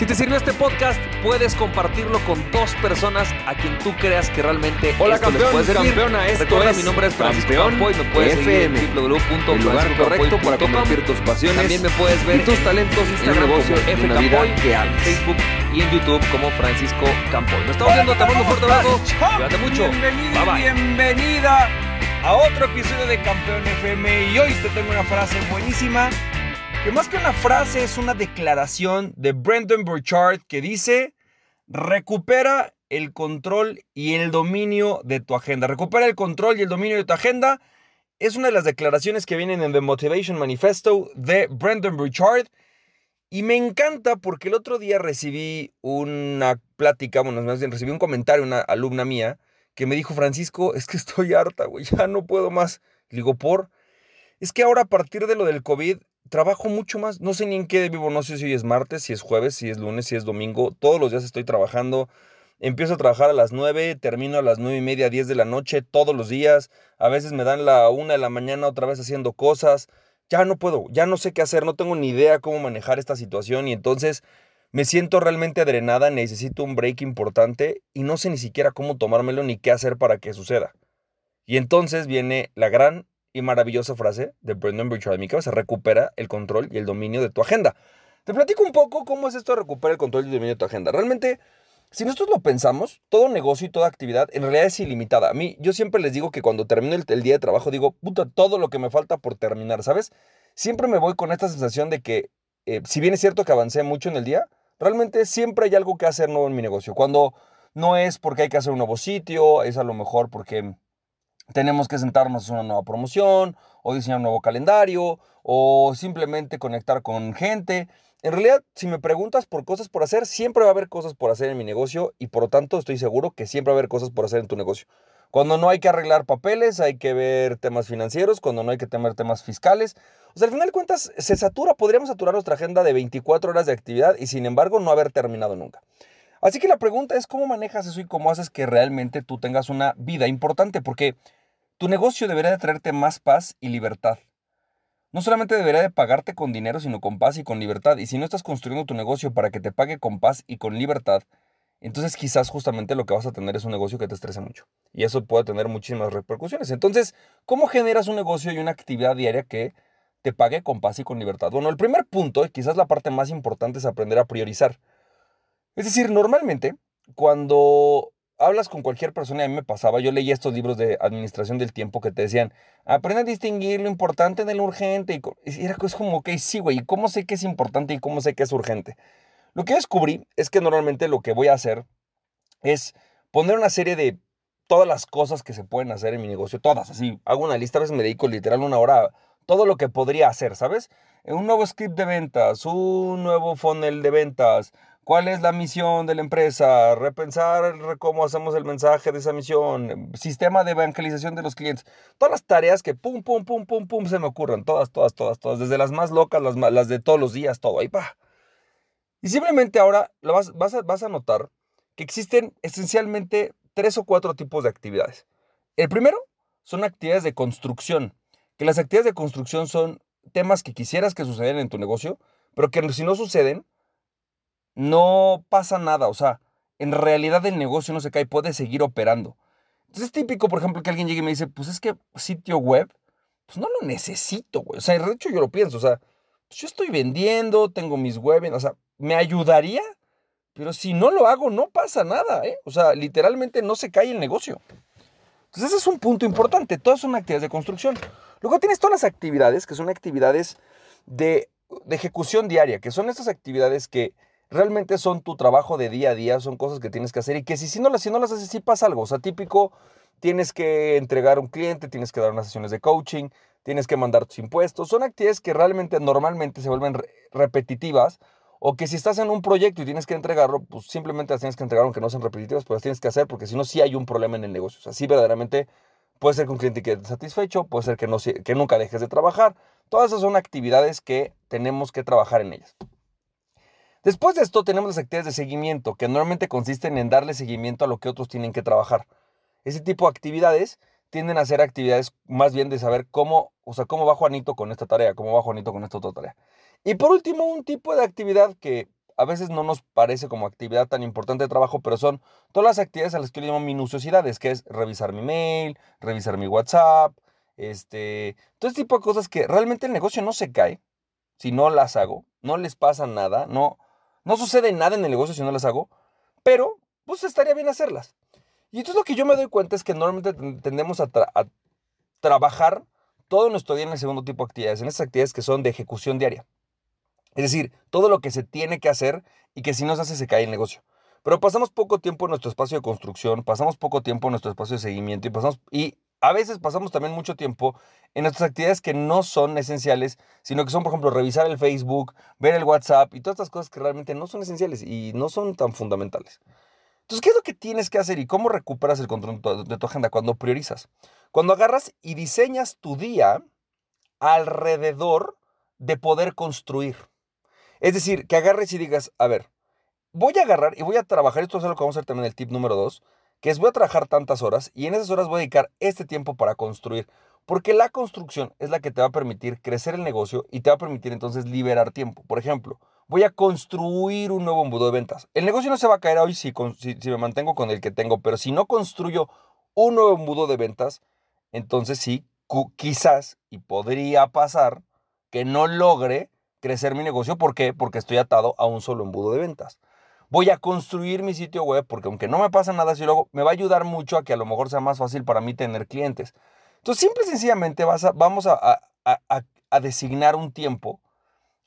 Si te sirvió este podcast, puedes compartirlo con dos personas a quien tú creas que realmente Hola, esto les campeón, puede servir. campeona, esto Recuerda, es mi nombre es Francisco Campoy, me puedes FM, seguir en el lugar correcto para convertir tus pasiones También me puedes ver y tus en talentos en Instagram negocio como F una vida Campoy, que ames. Facebook y en YouTube como Francisco Campoy. Nos estamos viendo, te mando un fuerte abrazo. Cuídate mucho. Bienvenida, Bye bye. bienvenida a otro episodio de Campeón FM y hoy te tengo una frase buenísima que más que una frase es una declaración de Brendan Burchard que dice recupera el control y el dominio de tu agenda. Recupera el control y el dominio de tu agenda es una de las declaraciones que vienen en The Motivation Manifesto de Brendan Burchard y me encanta porque el otro día recibí una plática, bueno, más bien recibí un comentario una alumna mía que me dijo, Francisco, es que estoy harta, güey, ya no puedo más. Le digo, ¿por? Es que ahora a partir de lo del COVID trabajo mucho más. No sé ni en qué vivo, no sé si es martes, si es jueves, si es lunes, si es domingo. Todos los días estoy trabajando. Empiezo a trabajar a las 9, termino a las 9 y media, 10 de la noche, todos los días. A veces me dan la 1 de la mañana otra vez haciendo cosas. Ya no puedo, ya no sé qué hacer, no tengo ni idea cómo manejar esta situación y entonces me siento realmente adrenada, necesito un break importante y no sé ni siquiera cómo tomármelo ni qué hacer para que suceda. Y entonces viene la gran y maravillosa frase de Brendan Burchard mi cabeza, recupera el control y el dominio de tu agenda. Te platico un poco cómo es esto de recuperar el control y el dominio de tu agenda. Realmente, si nosotros lo pensamos, todo negocio y toda actividad en realidad es ilimitada. A mí, yo siempre les digo que cuando termino el, el día de trabajo, digo, puta, todo lo que me falta por terminar, ¿sabes? Siempre me voy con esta sensación de que, eh, si bien es cierto que avancé mucho en el día, realmente siempre hay algo que hacer nuevo en mi negocio. Cuando no es porque hay que hacer un nuevo sitio, es a lo mejor porque tenemos que sentarnos a una nueva promoción o diseñar un nuevo calendario o simplemente conectar con gente. En realidad, si me preguntas por cosas por hacer, siempre va a haber cosas por hacer en mi negocio y por lo tanto estoy seguro que siempre va a haber cosas por hacer en tu negocio. Cuando no hay que arreglar papeles, hay que ver temas financieros, cuando no hay que tener temas fiscales. O sea, al final de cuentas, se satura, podríamos saturar nuestra agenda de 24 horas de actividad y sin embargo no haber terminado nunca. Así que la pregunta es cómo manejas eso y cómo haces que realmente tú tengas una vida importante, porque tu negocio debería de traerte más paz y libertad. No solamente debería de pagarte con dinero, sino con paz y con libertad. Y si no estás construyendo tu negocio para que te pague con paz y con libertad, entonces quizás justamente lo que vas a tener es un negocio que te estrese mucho. Y eso puede tener muchísimas repercusiones. Entonces, ¿cómo generas un negocio y una actividad diaria que te pague con paz y con libertad? Bueno, el primer punto, y quizás la parte más importante, es aprender a priorizar. Es decir, normalmente, cuando hablas con cualquier persona, y a mí me pasaba, yo leía estos libros de administración del tiempo que te decían, aprende a distinguir lo importante de lo urgente. Y era es como, ok, sí, güey, ¿y cómo sé qué es importante y cómo sé qué es urgente? Lo que descubrí es que normalmente lo que voy a hacer es poner una serie de todas las cosas que se pueden hacer en mi negocio, todas, así, hago una lista, a veces me dedico literal una hora todo lo que podría hacer, ¿sabes? Un nuevo script de ventas, un nuevo funnel de ventas, cuál es la misión de la empresa, repensar re- cómo hacemos el mensaje de esa misión, sistema de evangelización de los clientes, todas las tareas que pum, pum, pum, pum, pum se me ocurran, todas, todas, todas, todas, desde las más locas, las, las de todos los días, todo, ahí va. Y simplemente ahora vas, vas, a, vas a notar que existen esencialmente tres o cuatro tipos de actividades. El primero son actividades de construcción, que las actividades de construcción son temas que quisieras que sucedieran en tu negocio, pero que si no suceden, no pasa nada. O sea, en realidad el negocio no se cae, puede seguir operando. Entonces es típico, por ejemplo, que alguien llegue y me dice, pues es que sitio web, pues no lo necesito, güey. O sea, de hecho yo lo pienso, o sea, pues yo estoy vendiendo, tengo mis web, o sea, ¿me ayudaría? Pero si no lo hago, no pasa nada, ¿eh? O sea, literalmente no se cae el negocio. Entonces ese es un punto importante. Todas son actividades de construcción. Luego tienes todas las actividades que son actividades de, de ejecución diaria, que son estas actividades que realmente son tu trabajo de día a día, son cosas que tienes que hacer y que si, si, no, las, si no las haces, sí pasa algo. O sea, típico, tienes que entregar a un cliente, tienes que dar unas sesiones de coaching, tienes que mandar tus impuestos. Son actividades que realmente normalmente se vuelven re repetitivas o que si estás en un proyecto y tienes que entregarlo, pues simplemente las tienes que entregar aunque no sean repetitivas, pues las tienes que hacer porque si no, sí hay un problema en el negocio. O sea, sí verdaderamente puede ser que un cliente quede satisfecho, puede ser que, no, que nunca dejes de trabajar. Todas esas son actividades que tenemos que trabajar en ellas. Después de esto tenemos las actividades de seguimiento, que normalmente consisten en darle seguimiento a lo que otros tienen que trabajar. Ese tipo de actividades tienden a ser actividades más bien de saber cómo, o sea, cómo va Juanito con esta tarea, cómo va Juanito con esta otra tarea. Y por último, un tipo de actividad que a veces no nos parece como actividad tan importante de trabajo, pero son todas las actividades a las que yo llamo minuciosidades, que es revisar mi mail, revisar mi WhatsApp, este, todo este tipo de cosas que realmente el negocio no se cae si no las hago, no les pasa nada, no, no sucede nada en el negocio si no las hago, pero pues estaría bien hacerlas. Y entonces lo que yo me doy cuenta es que normalmente tendemos a, a trabajar todo nuestro día en el segundo tipo de actividades, en esas actividades que son de ejecución diaria. Es decir, todo lo que se tiene que hacer y que si no se hace se cae el negocio. Pero pasamos poco tiempo en nuestro espacio de construcción, pasamos poco tiempo en nuestro espacio de seguimiento y pasamos y a veces pasamos también mucho tiempo en nuestras actividades que no son esenciales, sino que son, por ejemplo, revisar el Facebook, ver el WhatsApp y todas estas cosas que realmente no son esenciales y no son tan fundamentales. Entonces, ¿qué es lo que tienes que hacer y cómo recuperas el control de tu agenda cuando priorizas? Cuando agarras y diseñas tu día alrededor de poder construir. Es decir, que agarres y digas, a ver, voy a agarrar y voy a trabajar, esto es lo que vamos a hacer también el tip número dos, que es voy a trabajar tantas horas y en esas horas voy a dedicar este tiempo para construir. Porque la construcción es la que te va a permitir crecer el negocio y te va a permitir entonces liberar tiempo. Por ejemplo, voy a construir un nuevo embudo de ventas. El negocio no se va a caer hoy si, me mantengo con el que tengo, pero si no construyo un nuevo embudo de ventas, entonces sí, quizás y podría pasar que no logre crecer mi negocio. ¿Por qué? Porque estoy atado a un solo embudo de ventas. Voy a construir mi sitio web porque aunque no me pasa nada si luego me va a ayudar mucho a que a lo mejor sea más fácil para mí tener clientes. Entonces, simple y sencillamente vas vamos a, a, designar un tiempo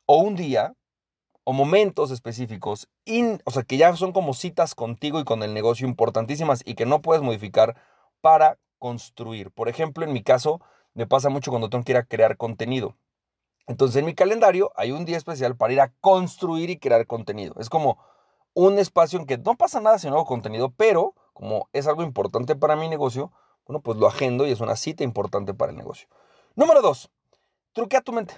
o un día o momentos específicos, o sea, que ya son como citas contigo y con el negocio importantísimas y que no puedes modificar para construir. Por ejemplo, en mi caso, me pasa mucho cuando tengo que ir a crear contenido. Entonces, en mi calendario hay un día especial para ir a construir y crear contenido. Es como un espacio en que no pasa nada si no hago contenido, pero como es algo importante para mi negocio, bueno, pues lo agendo y es una cita importante para el negocio. Número dos, truquea tu mente.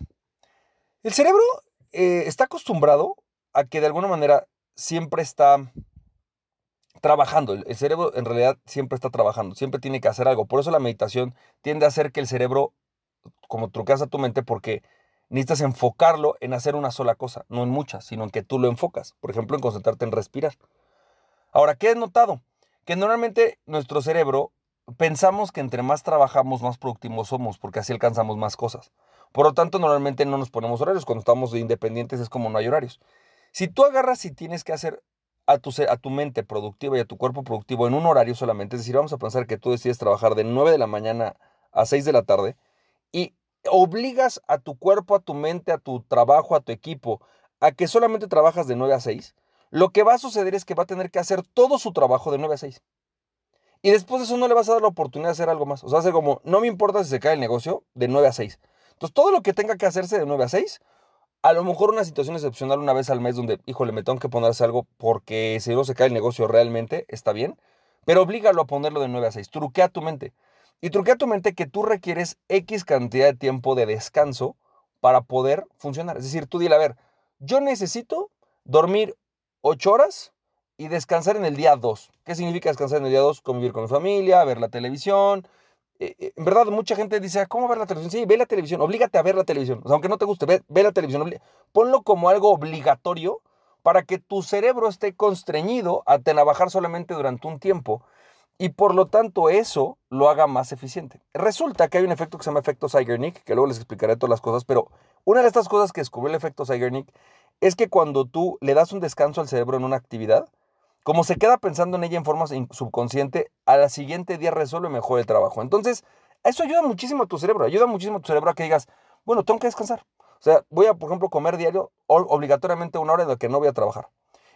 El cerebro eh, está acostumbrado a que de alguna manera siempre está trabajando. El cerebro en realidad siempre está trabajando, siempre tiene que hacer algo. Por eso la meditación tiende a hacer que el cerebro, como truqueas a tu mente, porque necesitas enfocarlo en hacer una sola cosa, no en muchas, sino en que tú lo enfocas. Por ejemplo, en concentrarte en respirar. Ahora, ¿qué he notado? Que normalmente nuestro cerebro pensamos que entre más trabajamos, más productivos somos, porque así alcanzamos más cosas. Por lo tanto, normalmente no nos ponemos horarios. Cuando estamos independientes es como no hay horarios. Si tú agarras y tienes que hacer a tu, a tu mente productiva y a tu cuerpo productivo en un horario solamente. Es decir, vamos a pensar que tú decides trabajar de 9 de la mañana a 6 de la tarde y obligas a tu cuerpo, a tu mente, a tu trabajo, a tu equipo a que solamente trabajas de 9 a 6, lo que va a suceder es que va a tener que hacer todo su trabajo de 9 a 6. Y después de eso no le vas a dar la oportunidad de hacer algo más. O sea, hace como, no me importa si se cae el negocio, de 9 a 6. Entonces, todo lo que tenga que hacerse de 9 a 6, a lo mejor una situación excepcional una vez al mes donde, híjole, me tengo que ponerse algo porque si no se cae el negocio realmente, está bien. Pero oblígalo a ponerlo de 9 a 6. Truquea tu mente. Y truquea tu mente que tú requieres X cantidad de tiempo de descanso para poder funcionar. Es decir, tú dile, a ver, yo necesito dormir 8 horas y descansar en el día 2. ¿Qué significa descansar en el día 2? Convivir con mi familia, ver la televisión, eh, eh, en verdad, mucha gente dice, ah, ¿cómo ver la televisión? Sí, ve la televisión, oblígate a ver la televisión. O sea, aunque no te guste, ve, ve la televisión. Ponlo como algo obligatorio para que tu cerebro esté constreñido a trabajar solamente durante un tiempo y por lo tanto eso lo haga más eficiente. Resulta que hay un efecto que se llama efecto Zeigarnik, que luego les explicaré todas las cosas, pero una de estas cosas que descubrió el efecto Zeigarnik es que cuando tú le das un descanso al cerebro en una actividad, como se queda pensando en ella en forma subconsciente, al siguiente día resuelve mejor el trabajo. Entonces, eso ayuda muchísimo a tu cerebro, ayuda muchísimo a tu cerebro a que digas, bueno, tengo que descansar. O sea, voy a, por ejemplo, comer diario obligatoriamente una hora en la que no voy a trabajar.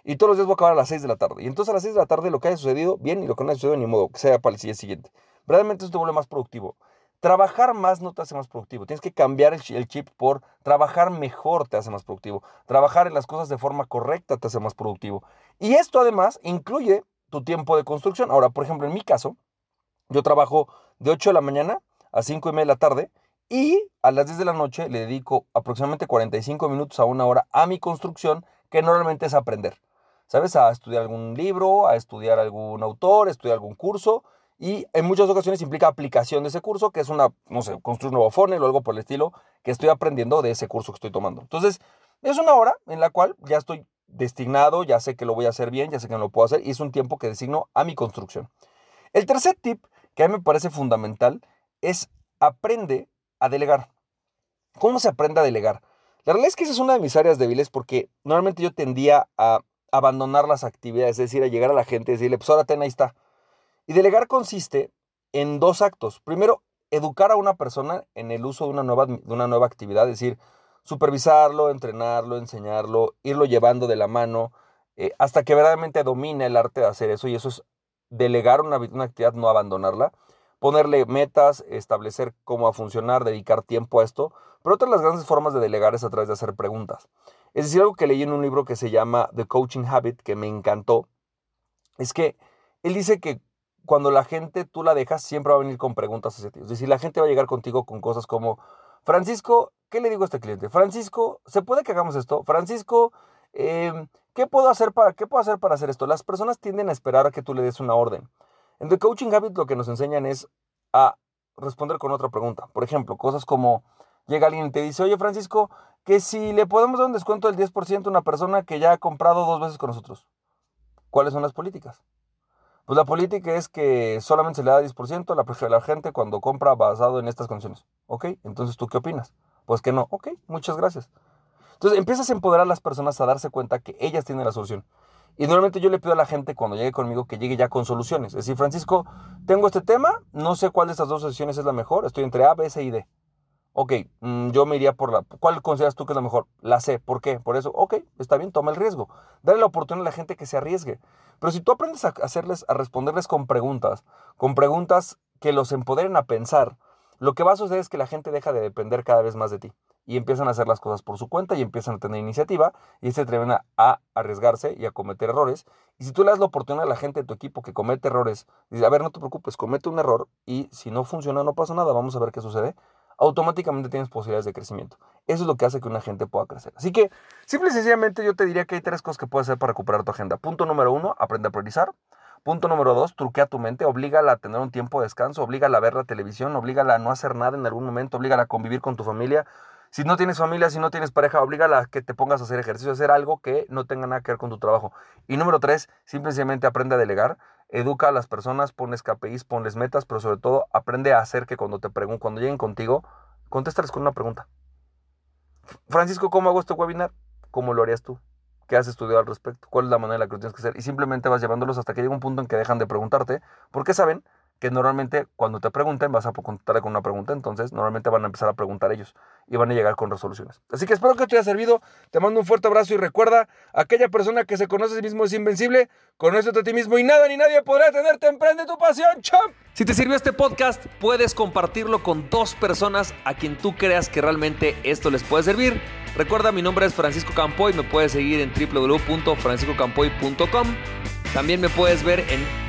Y todos los días voy a acabar a las 6 de la tarde. Y entonces a las 6 de la tarde lo que haya sucedido, bien, y lo que no haya sucedido, ni modo, que sea para el día siguiente. Realmente eso te vuelve más productivo. Trabajar más no te hace más productivo. Tienes que cambiar el, chip por trabajar mejor te hace más productivo. Trabajar en las cosas de forma correcta te hace más productivo. Y esto además incluye tu tiempo de construcción. Ahora, por ejemplo, en mi caso, yo trabajo de 8 de la mañana a 5 y media de la tarde y a las 10 de la noche le dedico aproximadamente 45 minutos a una hora a mi construcción, que normalmente es aprender. ¿Sabes? A estudiar algún libro, a estudiar algún autor, a estudiar algún curso y en muchas ocasiones implica aplicación de ese curso, que es una, no sé, construir un nuevo funnel o algo por el estilo, que estoy aprendiendo de ese curso que estoy tomando. Entonces, es una hora en la cual ya estoy destinado, ya sé que lo voy a hacer bien, ya sé que no lo puedo hacer y es un tiempo que designo a mi construcción. El tercer tip que a mí me parece fundamental es aprende a delegar. ¿Cómo se aprende a delegar? La realidad es que esa es una de mis áreas débiles porque normalmente yo tendía a abandonar las actividades, es decir, a llegar a la gente y decirle, pues ahora ten, ahí está. Y delegar consiste en dos actos. Primero, educar a una persona en el uso de una nueva, de una nueva actividad, es decir, supervisarlo, entrenarlo, enseñarlo, irlo llevando de la mano, eh, hasta que verdaderamente domine el arte de hacer eso. Y eso es delegar una, una actividad, no abandonarla. Ponerle metas, establecer cómo va a funcionar, dedicar tiempo a esto. Pero otra de las grandes formas de delegar es a través de hacer preguntas. Es decir, algo que leí en un libro que se llama The Coaching Habit, que me encantó, es que él dice que cuando la gente tú la dejas, siempre va a venir con preguntas hacia ti. Es decir, la gente va a llegar contigo con cosas como, Francisco, ¿qué le digo a este cliente? Francisco, ¿se puede que hagamos esto? Francisco, em, ¿qué, puedo hacer para, ¿qué puedo hacer para hacer esto? Las personas tienden a esperar a que tú le des una orden. En The Coaching Habit lo que nos enseñan es a responder con otra pregunta. Por ejemplo, cosas como, llega alguien y te dice, oye Francisco, que si le podemos dar un descuento del 10% a una persona que ya ha comprado dos veces con nosotros. ¿Cuáles son las políticas? Pues la política es que solamente se le da 10% a la, gente cuando compra basado en estas condiciones. ¿Ok? Entonces, ¿tú qué opinas? Pues que no. Ok, muchas gracias. Entonces, empiezas a empoderar a las personas a darse cuenta que ellas tienen la solución. Y normalmente yo le pido a la gente cuando llegue conmigo que llegue ya con soluciones. Es decir, Francisco, tengo este tema, no sé cuál de estas dos soluciones es la mejor, estoy entre A, B, C y D. Ok, mm, yo me iría por la... ¿Cuál consideras tú que es la mejor? La C. ¿Por qué? Por eso, ok, está bien, toma el riesgo. Dale la oportunidad a la gente que se arriesgue. Pero si tú aprendes a hacerles, a responderles con preguntas, con preguntas que los empoderen a pensar, lo que va a suceder es que la gente deja de depender cada vez más de ti y empiezan a hacer las cosas por su cuenta y empiezan a tener iniciativa y se atreven a, arriesgarse y a cometer errores. Y si tú le das la oportunidad a la gente de tu equipo que comete errores, dice, a ver, no te preocupes, comete un error y si no funciona no pasa nada, vamos a ver qué sucede automáticamente tienes posibilidades de crecimiento. Eso es lo que hace que una gente pueda crecer. Así que, simple y sencillamente, yo te diría que hay tres cosas que puedes hacer para recuperar tu agenda. Punto número uno, aprende a priorizar. Punto número dos, truquea tu mente, oblígala a tener un tiempo de descanso, oblígala a ver la televisión, oblígala a no hacer nada en algún momento, oblígala a convivir con tu familia. Si no tienes familia, si no tienes pareja, oblígala a que te pongas a hacer ejercicio, a hacer algo que no tenga nada que ver con tu trabajo. Y número tres, simplemente aprende a delegar educa a las personas, pones KPIs, pones metas, pero sobre todo aprende a hacer que cuando te pregunten, cuando lleguen contigo, contéstales con una pregunta. Francisco, ¿cómo hago este webinar? ¿Cómo lo harías tú? ¿Qué has estudiado al respecto? ¿Cuál es la manera en la que lo tienes que hacer? Y simplemente vas llevándolos hasta que llega un punto en que dejan de preguntarte, porque saben que normalmente cuando te pregunten vas a contestarle con una pregunta, entonces normalmente van a empezar a preguntar ellos y van a llegar con resoluciones. Así que espero que te haya servido, te mando un fuerte abrazo y recuerda, aquella persona que se conoce a sí mismo es invencible, conócete a ti mismo y nada ni nadie podrá tenerte, emprende tu pasión, champ. Si te sirvió este podcast, puedes compartirlo con dos personas a quien tú creas que realmente esto les puede servir. Recuerda, mi nombre es Francisco Campoy, me puedes seguir en www.franciscocampoy.com. También me puedes ver en